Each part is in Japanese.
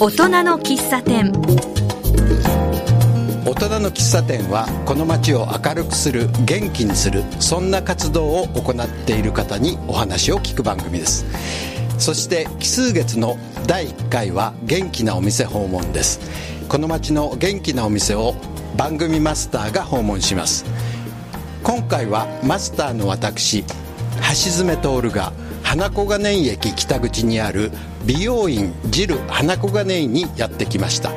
大人の喫茶店。大人の喫茶店はこの街を明るくする元気にするそんな活動を行っている方にお話を聞く番組です。そして奇数月の第1回は元気なお店訪問です。この街の元気なお店を番組マスターが訪問します。今回はマスターの私橋爪徹が花小金井駅北口にある美容院ジル花小金井にやってきました。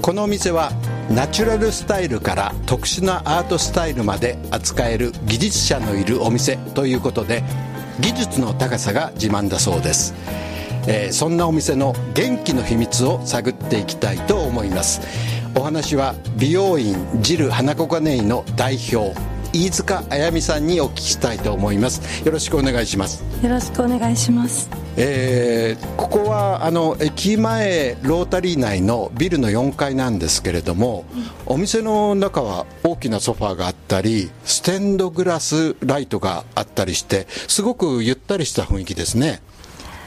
このお店はナチュラルスタイルから特殊なアートスタイルまで扱える技術者のいるお店ということで技術の高さが自慢だそうです、えー、そんなお店の元気の秘密を探っていきたいと思います。お話は美容院ジル花小金井の代表飯塚あやみさんにお聞きしたいと思います。よろしくお願いします。よろしくお願いします。えー、ここはあの駅前ロータリー内のビルの4階なんですけれども、お店の中は大きなソファーがあったりステンドグラスライトがあったりしてすごくゆったりした雰囲気ですね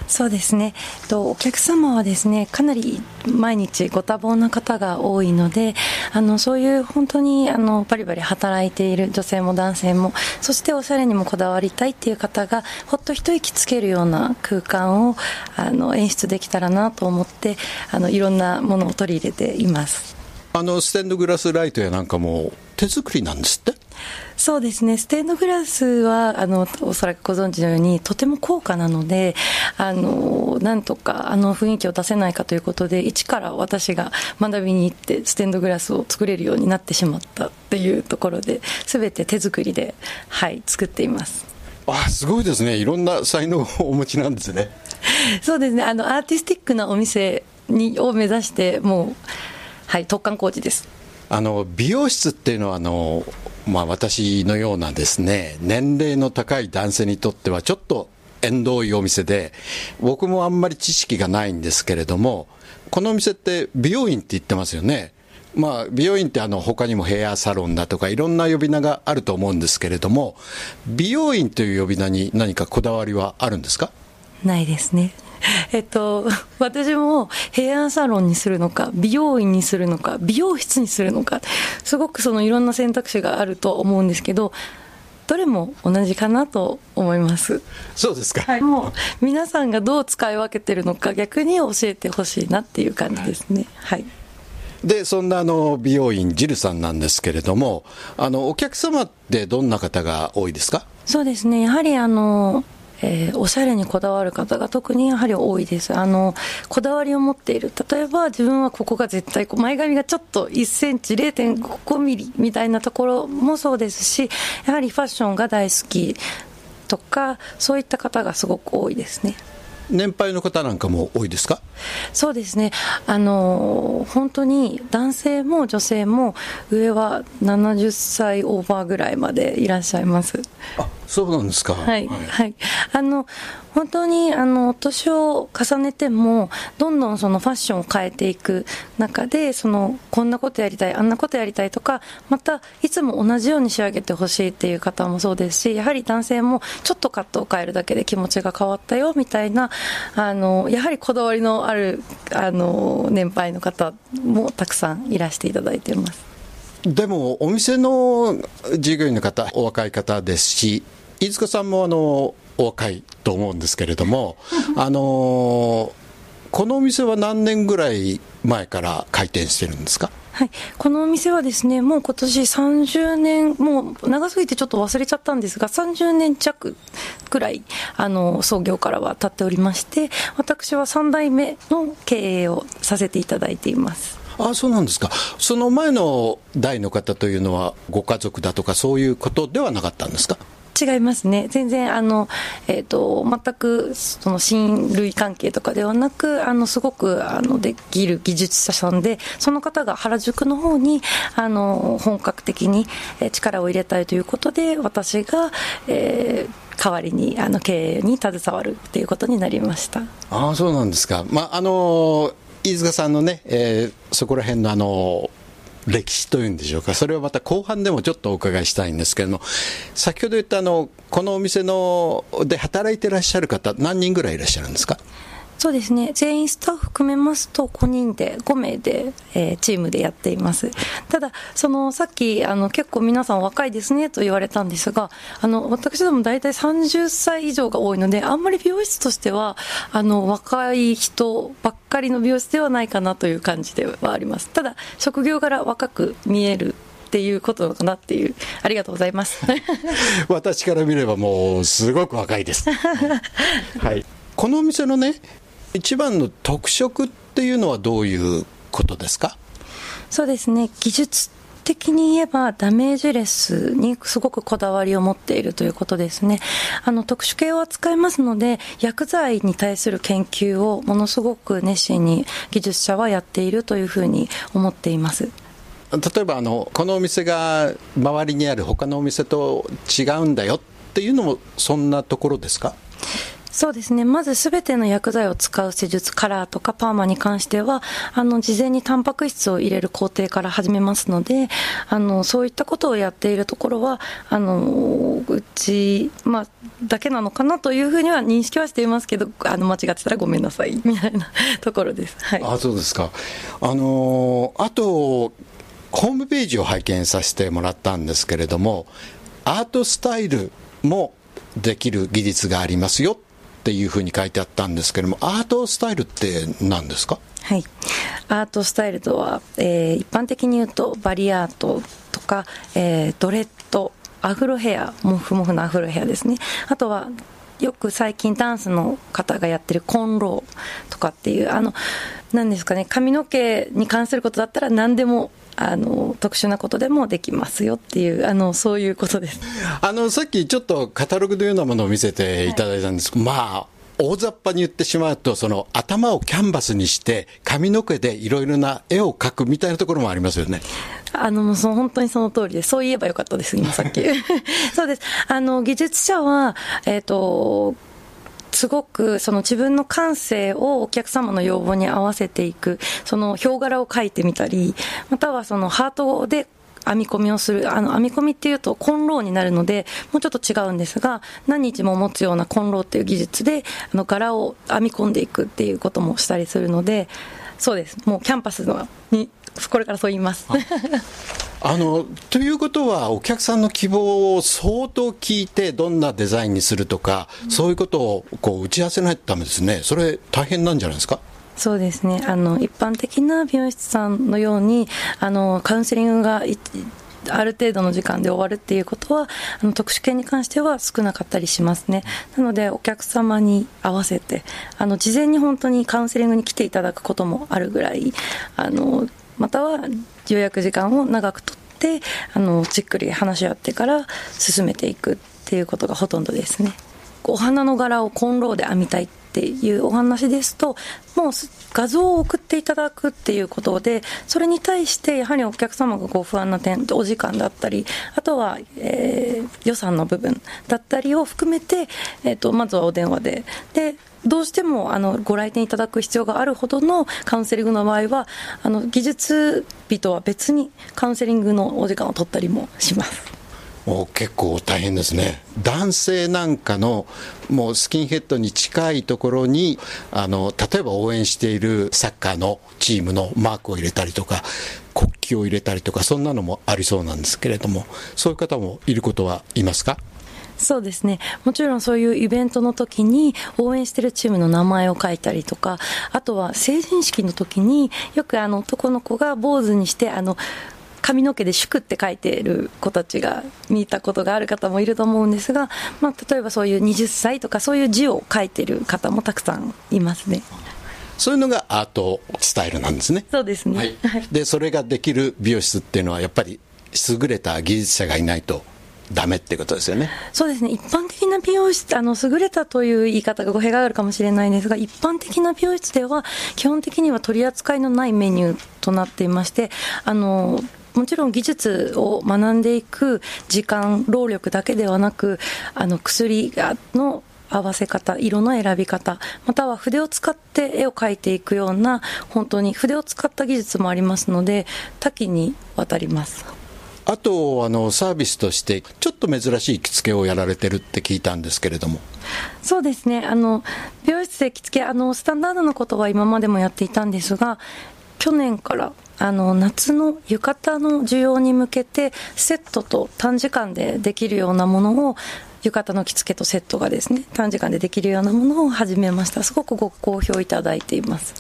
そうですね。とお客様はですねかなり毎日ご多忙な方が多いのであのそういう本当にあのバリバリ働いている女性も男性もそしておしゃれにもこだわりたいっていう方がほっと一息つけるような空間をあの演出できたらなと思ってあのいろんなものを取り入れています。あのステンドグラスライトやなんかも手作りなんですって。そうですね、ステンドグラスはあのおそらくご存知のように、とても高価なので、あのなんとかあの雰囲気を出せないかということで、一から私が学びに行って、ステンドグラスを作れるようになってしまったっていうところで、すべて手作りで、はい、作っていますあすごいですね、いろんな才能をお持ちなんですね。そうですねあのアーティスティックなお店にを目指して、もう、はい、突貫工事です。あの美容室っていうのはあのまあ、私のようなですね年齢の高い男性にとってはちょっと縁遠いお店で僕もあんまり知識がないんですけれどもこのお店って美容院って言ってますよね。まあ、美容院ってあの他にもヘアサロンだとかいろんな呼び名があると思うんですけれども美容院という呼び名に何かこだわりはあるんですか？ないですね。えっと、私もヘアサロンにするのか、美容院にするのか、美容室にするのか、すごくそのいろんな選択肢があると思うんですけど、どれも同じかなと思います。そうですか。はい、もう皆さんがどう使い分けてるのか逆に教えてほしいなっていう感じですね。はい、はいでそんなあの美容院ジルさんなんですけれどもあのお客様ってどんな方が多いですか？そうですねやはりあのえー、おしゃれにこだわる方が特にやはり多いです。あの、こだわりを持っている。例えば自分はここが絶対、前髪がちょっと1センチ0.5ミリみたいなところもそうですし、やはりファッションが大好きとか、そういった方がすごく多いですね。年配の方なんかも多いですか？そうですねあの本当に男性も女性も上は70歳オーバーぐらいまでいらっしゃいますあそうなんですか。はい、はい、はい、あの本当にあの年を重ねてもどんどんそのファッションを変えていく中でそのこんなことやりたいあんなことやりたいとかまたいつも同じように仕上げてほしいっていう方もそうですしやはり男性もちょっとカットを変えるだけで気持ちが変わったよみたいなあのやはりこだわりのあるあの年配の方もたくさんいらしていただいています。でもお店の従業員の方お若い方ですし飯塚さんもあのお若いと思うんですけれども あのこのお店は何年ぐらい前から開店してるんですか？はい、このお店はですね、もう今年30年、もう長すぎてちょっと忘れちゃったんですが、30年弱くらい、あの、創業からは経っておりまして、私は3代目の経営をさせていただいています。あそうなんですか、その前の代の方というのは、ご家族だとか、そういうことではなかったんですか？違いますね。全然、あの、えっ、ー、と、全く、その、親類関係とかではなく、あの、すごく、あの、できる技術者さんで、その方が原宿の方に、あの、本格的に力を入れたいということで、私が、えー、代わりにあの経営に携わるということになりましたああそうなんですか、まあ、あの飯塚さんのね、えー、そこら辺のあの歴史というんでしょうか、それはまた後半でもちょっとお伺いしたいんですけれども、先ほど言ったあの、このお店ので働いてらっしゃる方、何人ぐらいいらっしゃるんですか？そうですね。全員スタッフ含めますと5人で5名で、えー、チームでやっています。ただそのさっきあの結構皆さん若いですねと言われたんですがあの私ども大体30歳以上が多いのであんまり美容室としてはあの若い人ばっかりの美容室ではないかなという感じではあります。ただ職業柄若く見えるっていうことかなっていうありがとうございます。私から見ればもうすごく若いです。はい。このお店のね一番の特色っていうのはどういうことですか？そうですね技術的に言えばダメージレスにすごくこだわりを持っているということですね。あの特殊系を扱いますので薬剤に対する研究をものすごく熱心に技術者はやっているというふうに思っています。例えばあのこのお店が周りにある他のお店と違うんだよっていうのもそんなところですか？そうですね。まずすべての薬剤を使う施術、カラーとかパーマに関しては、あの、事前にタンパク質を入れる工程から始めますので、あの、そういったことをやっているところは、あの、うち、まあ、だけなのかなというふうには認識はしていますけど、あの、間違ってたらごめんなさい、みたいな ところです。はい。あ、そうですか。あのあと、ホームページを拝見させてもらったんですけれども、アートスタイルもできる技術がありますよっていうふうに書いてあったんですけれども、アートスタイルって何ですか？はい、アートスタイルとは、えー、一般的に言うとバリアートとか、えー、ドレッドアフロヘアモフモフのアフロヘアですね。あとはよく最近ダンスの方がやってるコンローとかっていうあの何ですかね髪の毛に関することだったら何でもあの特殊なことでもできますよっていうあのそういうことですあのさっきちょっとカタログのようなものを見せていただいたんですけど、はい、まあ大雑把に言ってしまうと、その頭をキャンバスにして、髪の毛でいろいろな絵を描くみたいなところもありますよね。あの、その本当にその通りで、そう言えばよかったです、今さっき。そうです。あの、技術者は、えっ、ー、と、すごくその自分の感性をお客様の要望に合わせていく、その表柄を描いてみたり、またはそのハートで編み込みをする、あの、編み込みっていうと、混浪になるので、もうちょっと違うんですが、何日も持つような混浪っていう技術で、あの、柄を編み込んでいくっていうこともしたりするので、そうです。もうキャンパスのに、これからそう言います。あのということは、お客さんの希望を相当聞いて、どんなデザインにするとか、うん、そういうことをこう打ち合わせないとだめですね、それ、大変なんじゃないですか？そうですねあの一般的な美容室さんのようにあのカウンセリングがある程度の時間で終わるっていうことはあの特殊系に関しては少なかったりしますね。なのでお客様に合わせてあの事前に本当にカウンセリングに来ていただくこともあるぐらいあのまたは予約時間を長くとってあのじっくり話し合ってから進めていくっていうことがほとんどですね。お花の柄をコンローで編みたいっていうお話ですともう画像を送っていただくっていうことでそれに対してやはりお客様がご不安な点お時間だったりあとは、えー、予算の部分だったりを含めて、えーとまずはお電話ででどうしてもあのご来店いただく必要があるほどのカウンセリングの場合はあの技術日とは別にカウンセリングのお時間を取ったりもします。もう結構大変ですね男性なんかのもうスキンヘッドに近いところにあの例えば応援しているサッカーのチームのマークを入れたりとか国旗を入れたりとかそんなのもありそうなんですけれどもそういう方もいることはいますか？そうですね。もちろんそういうイベントの時に応援してるチームの名前を書いたりとか、あとは成人式の時によくあの男の子が坊主にして、あの、髪の毛で祝って書いている子たちが見たことがある方もいると思うんですが、まあ、例えばそういう20歳とかそういう字を書いてる方もたくさんいますね。そういうのがアートスタイルなんですね。そうですね。はい、で、それができる美容室っていうのはやっぱり優れた技術者がいないとダメってことですよね。そうですね。一般的な美容室、あの、優れたという言い方が語弊があるかもしれないんですが、一般的な美容室では、基本的には取り扱いのないメニューとなっていまして、あの、もちろん技術を学んでいく時間、労力だけではなく、あの、薬の合わせ方、色の選び方、または筆を使って絵を描いていくような、本当に筆を使った技術もありますので、多岐にわたります。あとあのサービスとしてちょっと珍しい着付けをやられてるって聞いたんですけれどもそうですねあの美容室で着付けあのスタンダードのことは今までもやっていたんですが去年からあの夏の浴衣の需要に向けてセットと短時間でできるようなものを浴衣の着付けとセットがですね短時間でできるようなものを始めました。すごくご好評いただいています。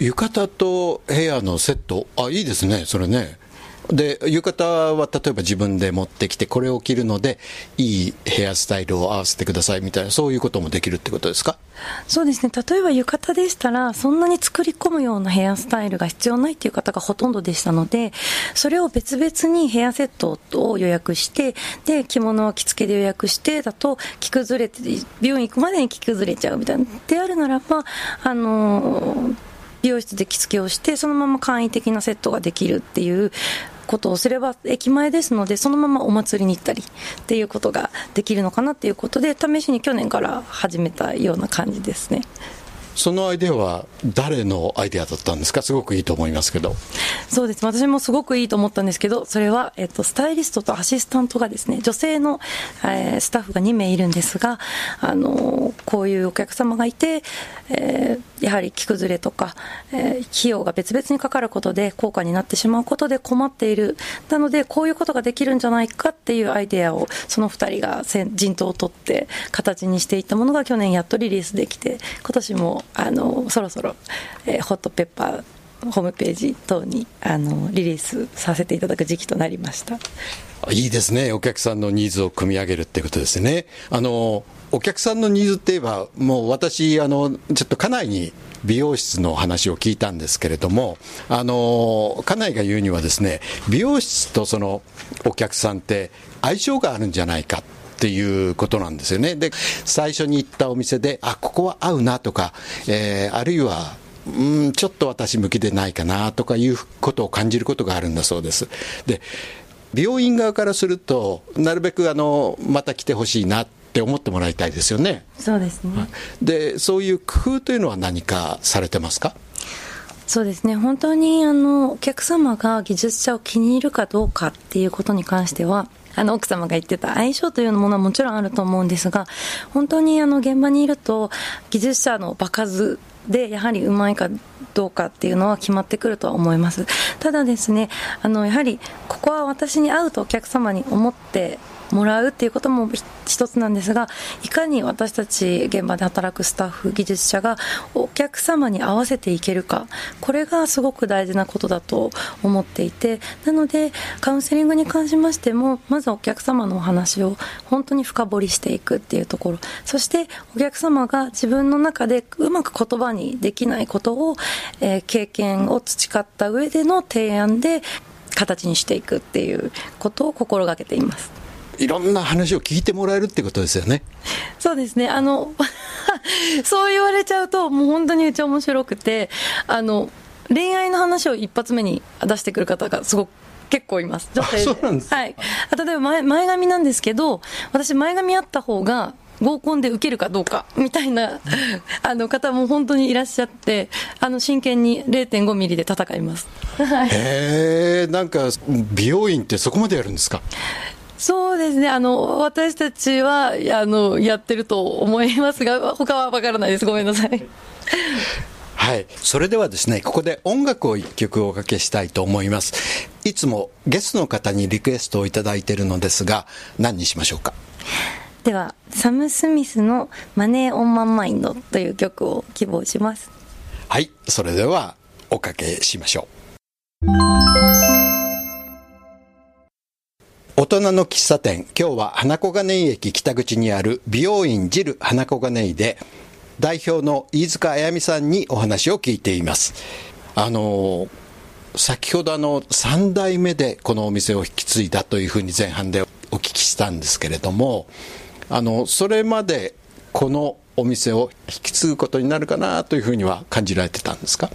浴衣とヘアのセット。あいいですねそれね。で浴衣は例えば自分で持ってきてこれを着るのでいいヘアスタイルを合わせてくださいみたいなそういうこともできるってことですか？そうですね。例えば浴衣でしたらそんなに作り込むようなヘアスタイルが必要ないという方がほとんどでしたのでそれを別々にヘアセットを予約してで着物は着付けで予約してだと着崩れて美容院行くまでに着崩れちゃうみたいな。であるならばあの美容室で着付けをしてそのまま簡易的なセットができるっていうことをすれば駅前ですのでそのままお祭りに行ったりっていうことができるのかなっていうことで試しに去年から始めたような感じですね。そのアイデアは誰のアイデアだったんですか？すごくいいと思いますけど。そうです。私もすごくいいと思ったんですけど、それは、えっと、スタイリストとアシスタントがですね、女性の、えー、スタッフが2名いるんですが、あのこういうお客様がいて、えー、やはり着崩れとか、えー、費用が別々にかかることで高価になってしまうことで困っている。なので、こういうことができるんじゃないかっていうアイデアを、その2人が陣頭を取って形にしていったものが去年やっとリリースできて、今年もあのそろそろ、えー、ホットペッパーホームページ等にあのリリースさせていただく時期となりました。いいですね。お客さんのニーズを組み上げるってことですね。あのお客さんのニーズって言えばもう私あのちょっと家内に美容室の話を聞いたんですけれどもあの家内が言うにはですね美容室とそのお客さんって相性があるんじゃないかっていうことなんですよね。で、最初に行ったお店で、あ、ここは合うなとか、えー、あるいは、うん、ちょっと私向きでないかなとかいうことを感じることがあるんだそうです。で、美容院側からすると、なるべくあの、また来てほしいなっ思ってもらいたいですよね。そうですね。で、そういう工夫というのは何かされてますか？そうですね本当にあのお客様が技術者を気に入るかどうかっていうことに関してはあの奥様が言ってた相性というものはもちろんあると思うんですが本当にあの現場にいると技術者の場数でやはりうまいかどうかっていうのは決まってくるとは思いますただですねあのやはりここは私に合うとお客様に思ってもらうっていうことも一つなんですがいかに私たち現場で働くスタッフ技術者がお客様に合わせていけるかこれがすごく大事なことだと思っていてなのでカウンセリングに関しましてもまずお客様のお話を本当に深掘りしていくっていうところそしてお客様が自分の中でうまく言葉にできないことを、えー、経験を培った上での提案で形にしていくっていうことを心がけています。いろんな話を聞いてもらえるってことですよね。そうですね。あの、そう言われちゃうと、もう本当にうち面白くて、あの、恋愛の話を一発目に出してくる方がすごく結構います。女性そうなんです。はい。例えば前前髪なんですけど、私前髪あった方が、合コンで受けるかどうかみたいなあの方も本当にいらっしゃってあの真剣に0.5ミリで戦います。へえなんか美容院ってそこまでやるんですか？そうですね。あの、私たちは、あの、やってると思いますが、他はわからないです。ごめんなさい。はい。それではですね、ここで音楽を一曲おかけしたいと思います。いつもゲストの方にリクエストをいただいているのですが、何にしましょうか？では、サム・スミスのマネー・オン・マン・マインドという曲を希望します。はい。それでは、おかけしましょう。大人の喫茶店。今日は花小金井駅北口にある美容院ジル花小金井で代表の飯塚あやみさんにお話を聞いています。あの先ほどあの3代目でこのお店を引き継いだというふうに前半でお聞きしたんですけれどもあのそれまでこのお店を引き継ぐことになるかなというふうには感じられてたんですか？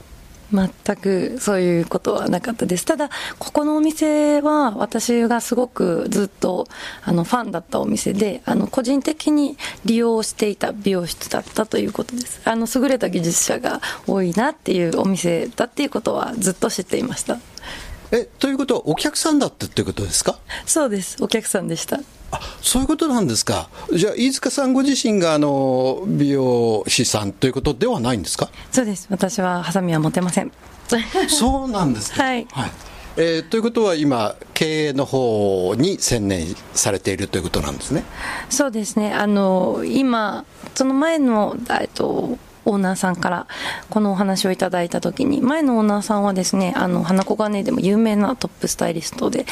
全くそういうことはなかったです。ただ、ここのお店は私がすごくずっとあのファンだったお店で、あの個人的に利用していた美容室だったということです。あの優れた技術者が多いなっていうお店だっていうことはずっと知っていました。えということはお客さんだったってことですか？そうです。お客さんでした。あそういうことなんですか。じゃあ飯塚さんご自身があの美容師さんということではないんですか？そうです。私はハサミは持てません。そうなんですか。はい、はい。えーということは今、経営の方に専念されているということなんですね。そうですね。あの今その前の、えっと、オーナーさんからこのお話をいただいた時に、前のオーナーさんはですね、あの、花子金でも有名なトップスタイリストで、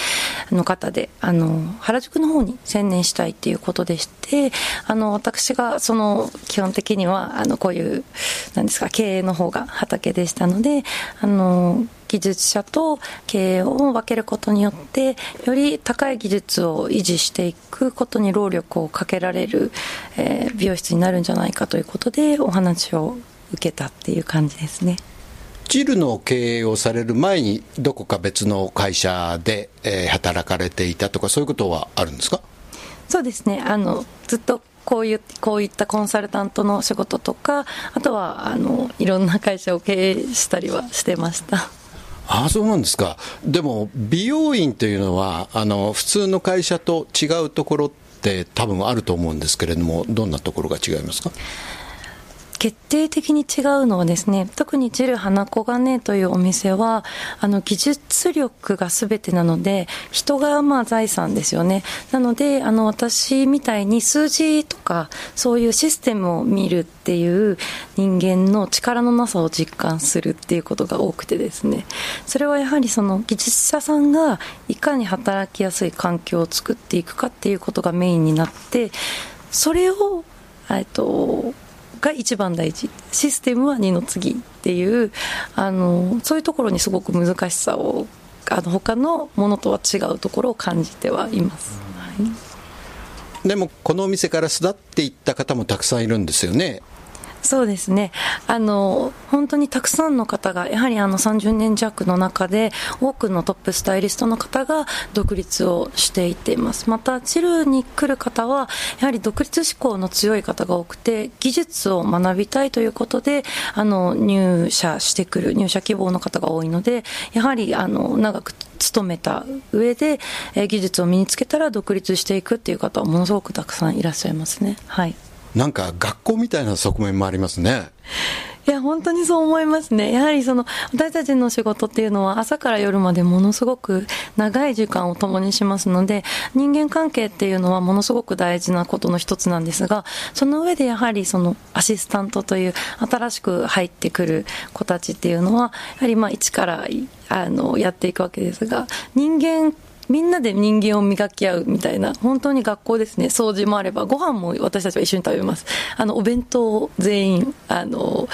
の方で、あの、原宿の方に専念したいっていうことでして、あの、私が、その、基本的には、あの、こういう、なんですか、経営の方が畑でしたので、あの、技術者と経営を分けることによってより高い技術を維持していくことに労力をかけられる、えー美容室になるんじゃないかということでお話を受けたっていう感じですね。ジルの経営をされる前に、どこか別の会社で、えー働かれていたとか、そういうことはあるんですか？そうですねあのずっとこういうこういったコンサルタントの仕事とかあとはあのいろんな会社を経営したりはしてました。ああ、そうなんですか。でも、美容院というのは、あの、普通の会社と違うところって多分あると思うんですけれども、どんなところが違いますか？決定的に違うのはですね特にジル花子がねというお店はあの技術力が全てなので人がまあ財産ですよね。なのであの私みたいに数字とかそういうシステムを見るっていう人間の力のなさを実感するっていうことが多くてですね。それはやはりその技術者さんがいかに働きやすい環境を作っていくかっていうことがメインになってそれをえっとが一番大事。システムは二の次っていうあのそういうところにすごく難しさをあの他のものとは違うところを感じてはいます、はい、でも、このお店から巣立っていった方もたくさんいるんですよね。そうですね。あの本当にたくさんの方がやはりあの30年弱の中で多くのトップスタイリストの方が独立をしていっています。またチルに来る方はやはり独立志向の強い方が多くて技術を学びたいということであの入社してくる入社希望の方が多いのでやはりあの長く勤めた上で、えー技術を身につけたら独立していくっていう方はものすごくたくさんいらっしゃいますね。はい。なんか学校みたいな側面もありますね。いや、本当にそう思いますね。やはりその、私たちの仕事っていうのは朝から夜までものすごく長い時間を共にしますので、人間関係っていうのはものすごく大事なことの一つなんですが、その上でやはりそのアシスタントという新しく入ってくる子たちっていうのは、やはりまあ一から、あの、やっていくわけですが、人間みんなで人間を磨き合うみたいな、本当に学校ですね、掃除もあれば、ご飯も私たちは一緒に食べます。あの、お弁当を全員、あの、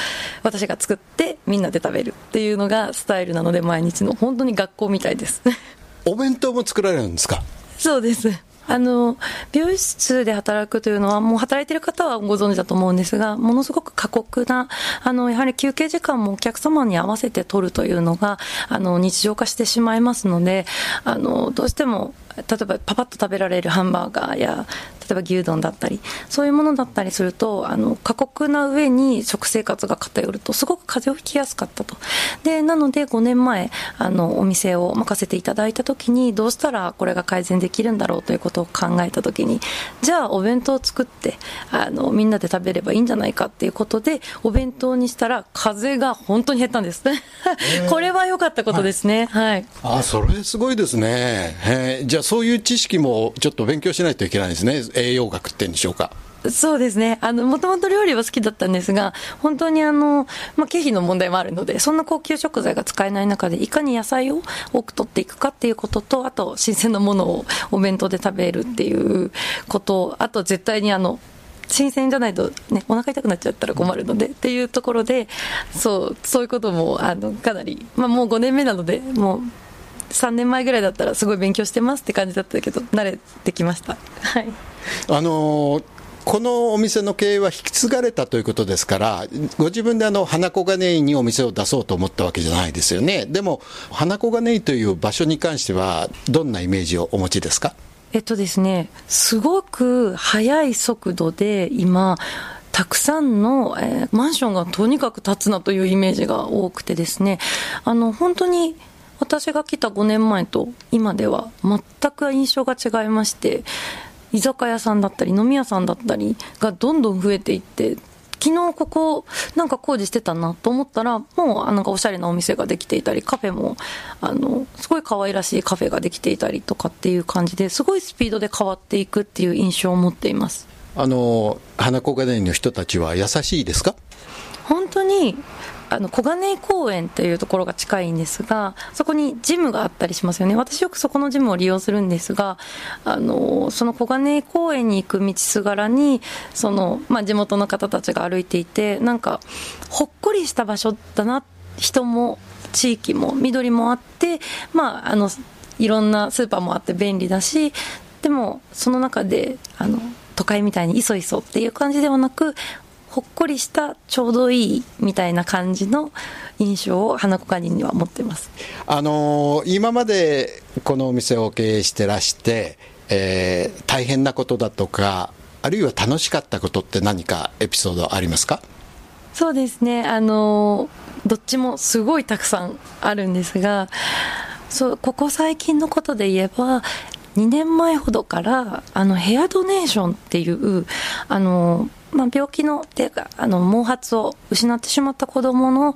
私が作ってみんなで食べるっていうのがスタイルなので、毎日の、本当に学校みたいです。お弁当も作られるんですか？そうです。あの、美容室で働くというのは、もう働いてる方はご存知だと思うんですが、ものすごく過酷な、あの、やはり休憩時間もお客様に合わせて取るというのが、あの、日常化してしまいますので、あの、どうしても、例えばパパッと食べられるハンバーガーや、例えば牛丼だったり、そういうものだったりすると、あの、過酷な上に食生活が偏ると、すごく風邪をひきやすかったと。で、なので5年前、あの、お店を任せていただいたときに、どうしたらこれが改善できるんだろうということを考えたときに、じゃあお弁当を作って、あの、みんなで食べればいいんじゃないかっていうことで、お弁当にしたら、風邪が本当に減ったんです。これは良かったことですね。はい。あそれすごいですね。へーじゃあそういう知識もちょっと勉強しないといけないですね。栄養学ってんでしょうか？そうですね。あの、もともと料理は好きだったんですが、本当にあの、まあ、経費の問題もあるので、そんな高級食材が使えない中で、いかに野菜を多く取っていくかっていうことと、あと、新鮮なものをお弁当で食べるっていうこと、あと、絶対にあの、新鮮じゃないとね、お腹痛くなっちゃったら困るのでっていうところで、そう、そういうことも、あの、かなり、まあもう5年目なので、もう、3年前ぐらいだったらすごい勉強してますって感じだったけど、慣れてきました。はい。あのーこのお店の経営は引き継がれたということですから、ご自分であの花小金井にお店を出そうと思ったわけじゃないですよね。でも、花小金井という場所に関しては、どんなイメージをお持ちですか？えっとですね、すごく速い速度で今、たくさんの、えーマンションがとにかく建つなというイメージが多くてですね、あの、本当に私が来た5年前と今では全く印象が違いまして居酒屋さんだったり飲み屋さんだったりがどんどん増えていって昨日ここなんか工事してたなと思ったらもうなんかおしゃれなお店ができていたりカフェもあのすごい可愛らしいカフェができていたりとかっていう感じですごいスピードで変わっていくっていう印象を持っています。あの花小金井の人たちは優しいですか？本当にあの小金井公園っていうところが近いんですが、そこにジムがあったりしますよね、私よくそこのジムを利用するんですが、あのその小金井公園に行く道すがらに、そのまあ、地元の方たちが歩いていて、なんか、ほっこりした場所だな、人も地域も緑もあって、まあ、あのいろんなスーパーもあって便利だし、でもその中であの都会みたいにいそいそっていう感じではなくほっこりしたちょうどいいみたいな感じの印象を花子カニには持ってます。あのー、今までこのお店を経営してらして、えー、大変なことだとかあるいは楽しかったことって何かエピソードありますか？そうですね。あのどっちもすごいたくさんあるんですがそうここ最近のことで言えば2年前ほどからあのヘアドネーションっていうあのまあ、病気のっていうかあの毛髪を失ってしまった子どもの、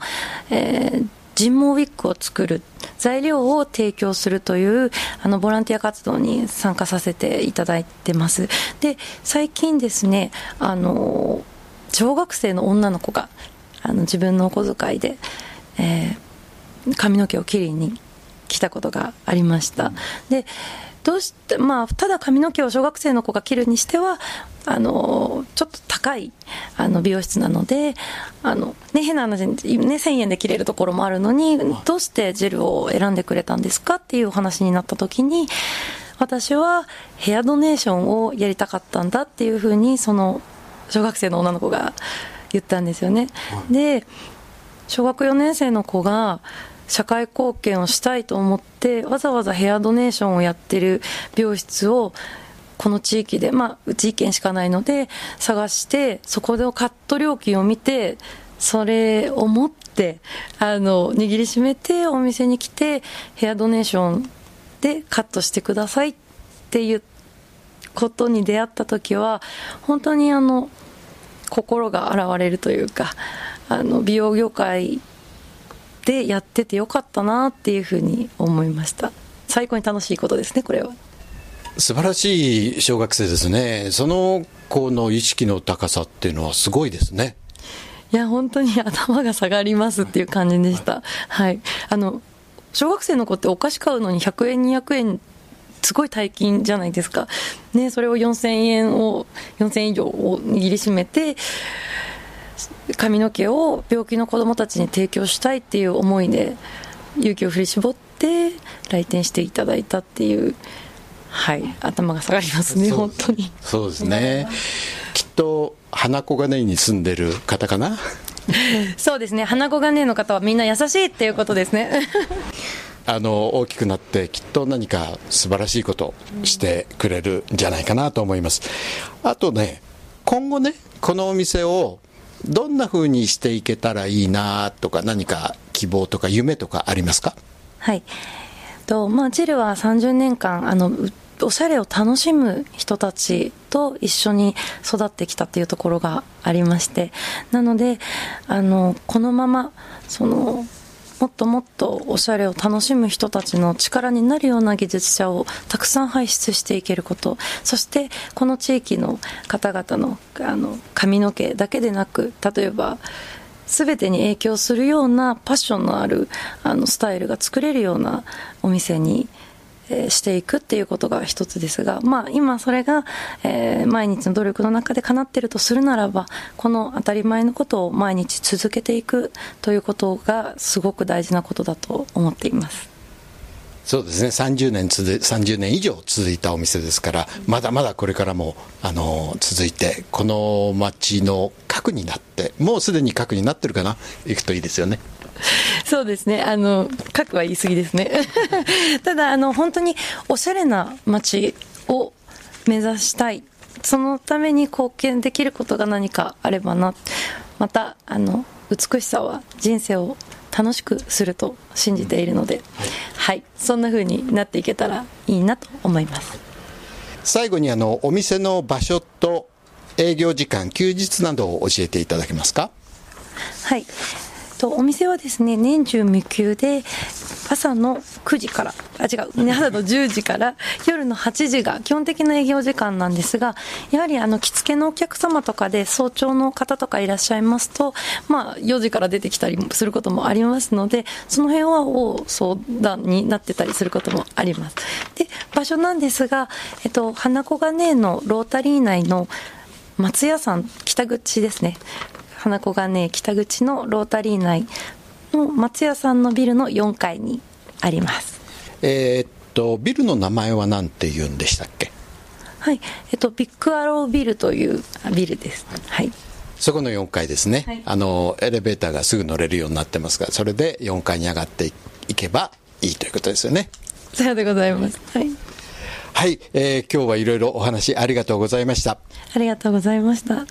えー、人毛ウィッグを作る材料を提供するというあのボランティア活動に参加させていただいてます。で最近ですねあの小学生の女の子があの自分のお小遣いで、えー、髪の毛をきれいに来たことがありました。でどうして、まあ、ただ髪の毛を小学生の子が切るにしては、あの、ちょっと高い、あの、美容室なので、あの、ね、変な話、ね、1000円で切れるところもあるのに、どうしてジェルを選んでくれたんですかっていうお話になった時に、私はヘアドネーションをやりたかったんだっていうふうに、その、小学生の女の子が言ったんですよね。で、小学4年生の子が、社会貢献をしたいと思ってわざわざヘアドネーションをやってる美容室をこの地域で、まあ、うち1軒しかないので探してそこでカット料金を見てそれを持ってあの握りしめてお店に来てヘアドネーションでカットしてくださいっていうことに出会った時は本当にあの心が洗われるというかあの美容業界でやっててよかったなっていうふうに思いました。最高に楽しいことですねこれは。素晴らしい小学生ですね。その子の意識の高さっていうのはすごいですね。いや本当に頭が下がりますっていう感じでした、はい、あの小学生の子ってお菓子買うのに100円200円すごい大金じゃないですか、ね、それを4000円を4000円以上を握りしめて髪の毛を病気の子どもたちに提供したいっていう思いで勇気を振り絞って来店していただいたっていうはい頭が下がりますね本当に。そうですね。きっと花子金井に住んでる方かな？そうですね。花子金井の方はみんな優しいっていうことですね。あの大きくなってきっと何か素晴らしいことしてくれるんじゃないかなと思います。あとね今後ねこのお店をどんな風にしていけたらいいなとか何か希望とか夢とかありますか？はい。とまあ、ジルは30年間あのおしゃれを楽しむ人たちと一緒に育ってきたっていうところがありまして。なのであのこのままそのもっともっとおしゃれを楽しむ人たちの力になるような技術者をたくさん輩出していけること。そしてこの地域の方々のあの髪の毛だけでなく例えば全てに影響するようなパッションのあるあのスタイルが作れるようなお店にえしていくっていうことが一つですが、まあ、今それが、えー、毎日の努力の中で叶っているとするならばこの当たり前のことを毎日続けていくということがすごく大事なことだと思っています。そうですね30年続30年以上続いたお店ですからまだまだこれからもあの続いてこの街の核になってもうすでに核になってるかな？いくといいですよね。そうですね。あの、核は言い過ぎですね。ただ、あの、本当におしゃれな街を目指したい。そのために貢献できることが何かあればな。また、あの、美しさは人生を楽しくすると信じているので、はい、そんな風になっていけたらいいなと思います。最後にあのお店の場所と営業時間休日などを教えていただけますか？はいとお店はですね年中無休で朝の9時からあ違う、朝の10時から 夜の8時が基本的な営業時間なんですがやはりあの着付けのお客様とかで早朝の方とかいらっしゃいますと、まあ、4時から出てきたりすることもありますのでその辺はを相談になってたりすることもあります。で場所なんですが、えっと、花子金のロータリー内の松屋さん北口ですね。花子がね北口のロータリー内の松屋さんのビルの4階にあります。えー、っとビルの名前は何て言うんでしたっけ？はい。えっとビッグアロービルというビルです。はい。そこの4階ですね、はい、あのエレベーターがすぐ乗れるようになってますがそれで4階に上がっていけばいいということですよね。さようでございます。はい。はい、えー、今日はいろいろお話ありがとうございました。ありがとうございました